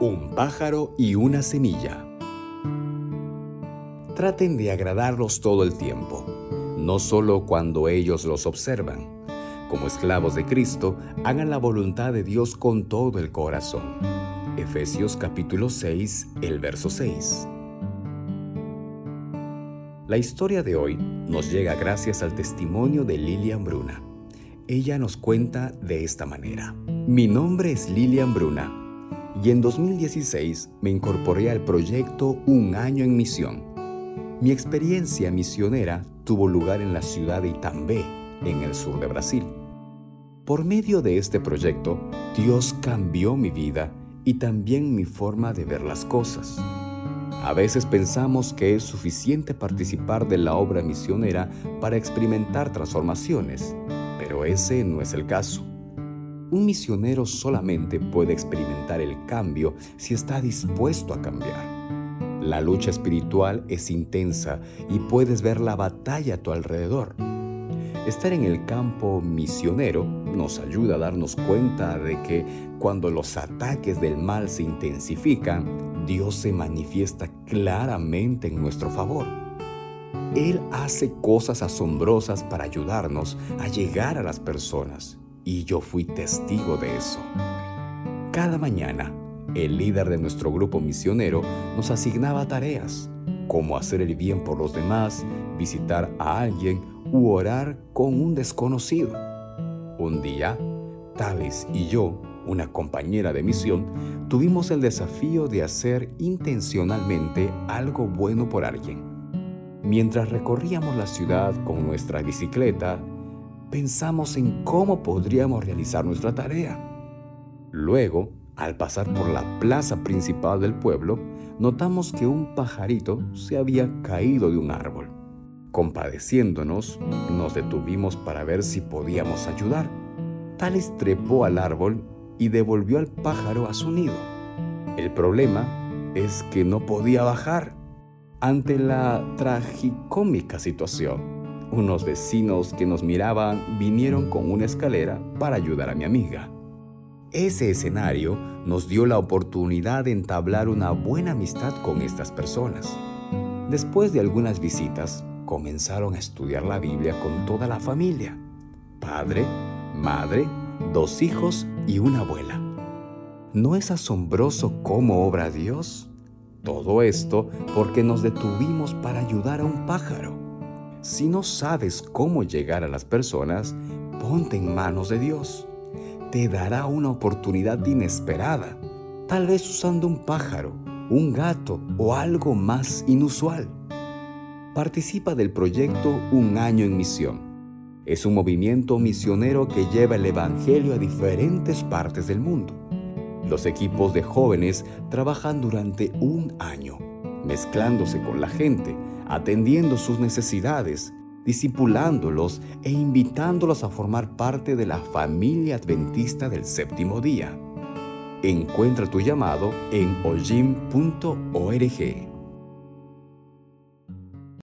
Un pájaro y una semilla. Traten de agradarlos todo el tiempo, no solo cuando ellos los observan. Como esclavos de Cristo, hagan la voluntad de Dios con todo el corazón. Efesios capítulo 6, el verso 6. La historia de hoy nos llega gracias al testimonio de Lilian Bruna. Ella nos cuenta de esta manera. Mi nombre es Lilian Bruna y en 2016 me incorporé al proyecto Un año en misión. Mi experiencia misionera tuvo lugar en la ciudad de Itambé, en el sur de Brasil. Por medio de este proyecto, Dios cambió mi vida y también mi forma de ver las cosas. A veces pensamos que es suficiente participar de la obra misionera para experimentar transformaciones, pero ese no es el caso. Un misionero solamente puede experimentar el cambio si está dispuesto a cambiar. La lucha espiritual es intensa y puedes ver la batalla a tu alrededor. Estar en el campo misionero nos ayuda a darnos cuenta de que cuando los ataques del mal se intensifican, Dios se manifiesta claramente en nuestro favor. Él hace cosas asombrosas para ayudarnos a llegar a las personas y yo fui testigo de eso. Cada mañana, el líder de nuestro grupo misionero nos asignaba tareas, como hacer el bien por los demás, visitar a alguien u orar con un desconocido. Un día, Tales y yo, una compañera de misión, tuvimos el desafío de hacer intencionalmente algo bueno por alguien. Mientras recorríamos la ciudad con nuestra bicicleta, pensamos en cómo podríamos realizar nuestra tarea. Luego, al pasar por la plaza principal del pueblo, notamos que un pajarito se había caído de un árbol. Compadeciéndonos, nos detuvimos para ver si podíamos ayudar. Tales trepó al árbol y devolvió al pájaro a su nido. El problema es que no podía bajar ante la tragicómica situación unos vecinos que nos miraban vinieron con una escalera para ayudar a mi amiga. Ese escenario nos dio la oportunidad de entablar una buena amistad con estas personas. Después de algunas visitas, comenzaron a estudiar la Biblia con toda la familia. Padre, madre, dos hijos y una abuela. ¿No es asombroso cómo obra Dios? Todo esto porque nos detuvimos para ayudar a un pájaro. Si no sabes cómo llegar a las personas, ponte en manos de Dios. Te dará una oportunidad inesperada, tal vez usando un pájaro, un gato o algo más inusual. Participa del proyecto Un año en misión. Es un movimiento misionero que lleva el Evangelio a diferentes partes del mundo. Los equipos de jóvenes trabajan durante un año, mezclándose con la gente, atendiendo sus necesidades, discipulándolos e invitándolos a formar parte de la familia adventista del séptimo día. Encuentra tu llamado en ojim.org.